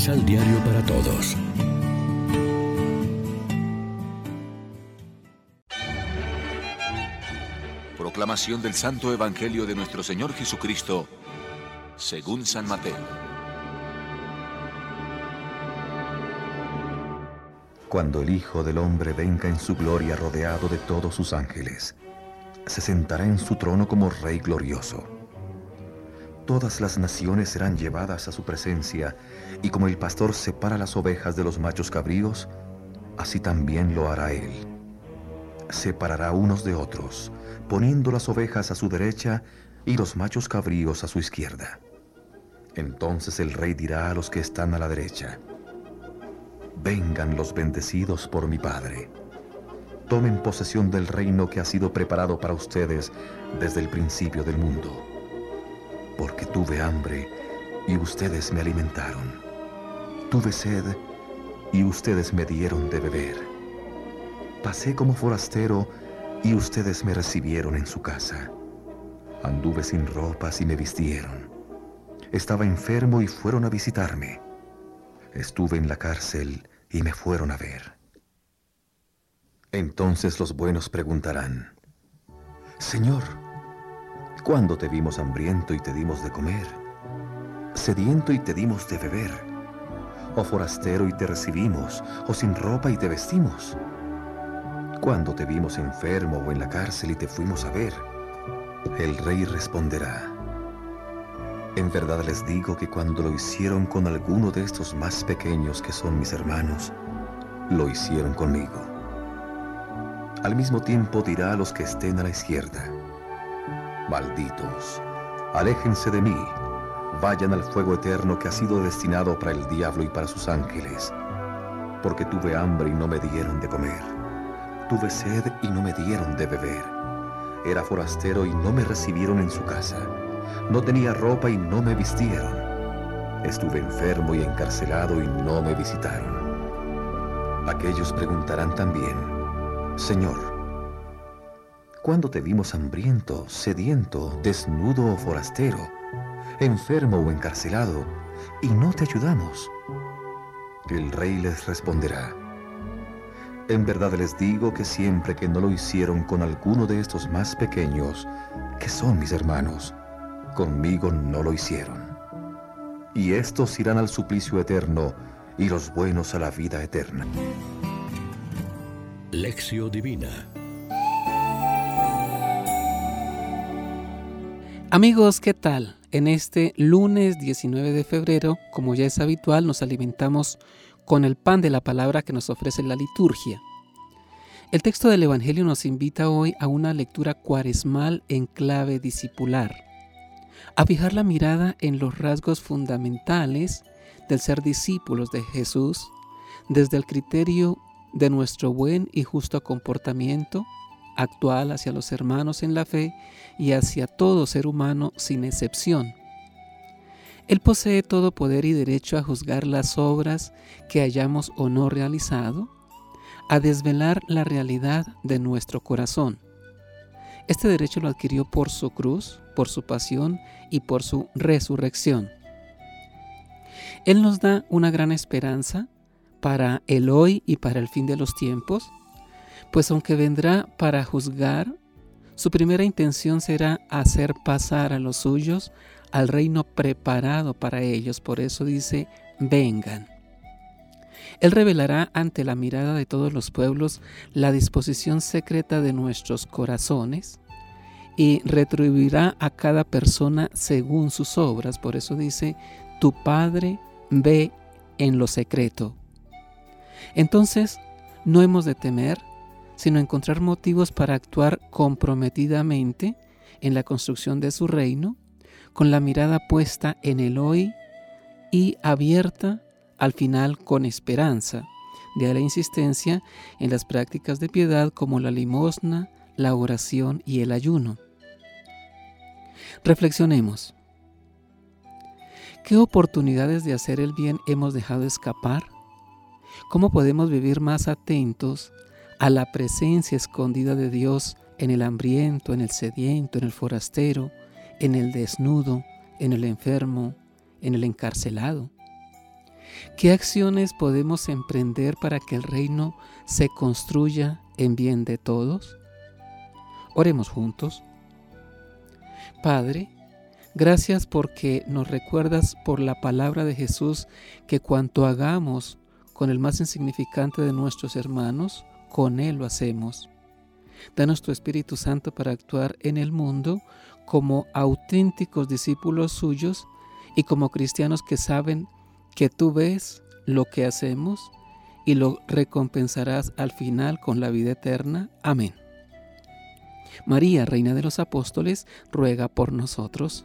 Misal Diario para Todos. Proclamación del Santo Evangelio de nuestro Señor Jesucristo, según San Mateo. Cuando el Hijo del Hombre venga en su gloria rodeado de todos sus ángeles, se sentará en su trono como Rey glorioso. Todas las naciones serán llevadas a su presencia, y como el pastor separa las ovejas de los machos cabríos, así también lo hará él. Separará unos de otros, poniendo las ovejas a su derecha y los machos cabríos a su izquierda. Entonces el rey dirá a los que están a la derecha, Vengan los bendecidos por mi Padre. Tomen posesión del reino que ha sido preparado para ustedes desde el principio del mundo. Porque tuve hambre y ustedes me alimentaron. Tuve sed y ustedes me dieron de beber. Pasé como forastero y ustedes me recibieron en su casa. Anduve sin ropas y me vistieron. Estaba enfermo y fueron a visitarme. Estuve en la cárcel y me fueron a ver. Entonces los buenos preguntarán, Señor, ¿cuándo te vimos hambriento y te dimos de comer? Sediento y te dimos de beber? ¿O forastero y te recibimos? ¿O sin ropa y te vestimos? ¿Cuándo te vimos enfermo o en la cárcel y te fuimos a ver? El rey responderá, en verdad les digo que cuando lo hicieron con alguno de estos más pequeños que son mis hermanos, lo hicieron conmigo. Al mismo tiempo dirá a los que estén a la izquierda, Malditos, aléjense de mí, vayan al fuego eterno que ha sido destinado para el diablo y para sus ángeles, porque tuve hambre y no me dieron de comer, tuve sed y no me dieron de beber, era forastero y no me recibieron en su casa no tenía ropa y no me vistieron. Estuve enfermo y encarcelado y no me visitaron. Aquellos preguntarán también, Señor, ¿cuándo te vimos hambriento, sediento, desnudo o forastero, enfermo o encarcelado, y no te ayudamos? El rey les responderá, en verdad les digo que siempre que no lo hicieron con alguno de estos más pequeños, que son mis hermanos, conmigo no lo hicieron. Y estos irán al suplicio eterno y los buenos a la vida eterna. Lección Divina Amigos, ¿qué tal? En este lunes 19 de febrero, como ya es habitual, nos alimentamos con el pan de la palabra que nos ofrece la liturgia. El texto del Evangelio nos invita hoy a una lectura cuaresmal en clave discipular a fijar la mirada en los rasgos fundamentales del ser discípulos de Jesús desde el criterio de nuestro buen y justo comportamiento actual hacia los hermanos en la fe y hacia todo ser humano sin excepción. Él posee todo poder y derecho a juzgar las obras que hayamos o no realizado, a desvelar la realidad de nuestro corazón este derecho lo adquirió por su cruz, por su pasión y por su resurrección. Él nos da una gran esperanza para el hoy y para el fin de los tiempos, pues aunque vendrá para juzgar, su primera intención será hacer pasar a los suyos al reino preparado para ellos. Por eso dice, vengan. Él revelará ante la mirada de todos los pueblos la disposición secreta de nuestros corazones y retribuirá a cada persona según sus obras. Por eso dice, tu Padre ve en lo secreto. Entonces, no hemos de temer, sino encontrar motivos para actuar comprometidamente en la construcción de su reino, con la mirada puesta en el hoy y abierta al final con esperanza. De la insistencia en las prácticas de piedad como la limosna, la oración y el ayuno. Reflexionemos. ¿Qué oportunidades de hacer el bien hemos dejado escapar? ¿Cómo podemos vivir más atentos a la presencia escondida de Dios en el hambriento, en el sediento, en el forastero, en el desnudo, en el enfermo, en el encarcelado? ¿Qué acciones podemos emprender para que el reino se construya en bien de todos? Oremos juntos. Padre, gracias porque nos recuerdas por la palabra de Jesús que cuanto hagamos con el más insignificante de nuestros hermanos, con Él lo hacemos. Danos tu Espíritu Santo para actuar en el mundo como auténticos discípulos suyos y como cristianos que saben que tú ves lo que hacemos y lo recompensarás al final con la vida eterna. Amén. María, Reina de los Apóstoles, ruega por nosotros.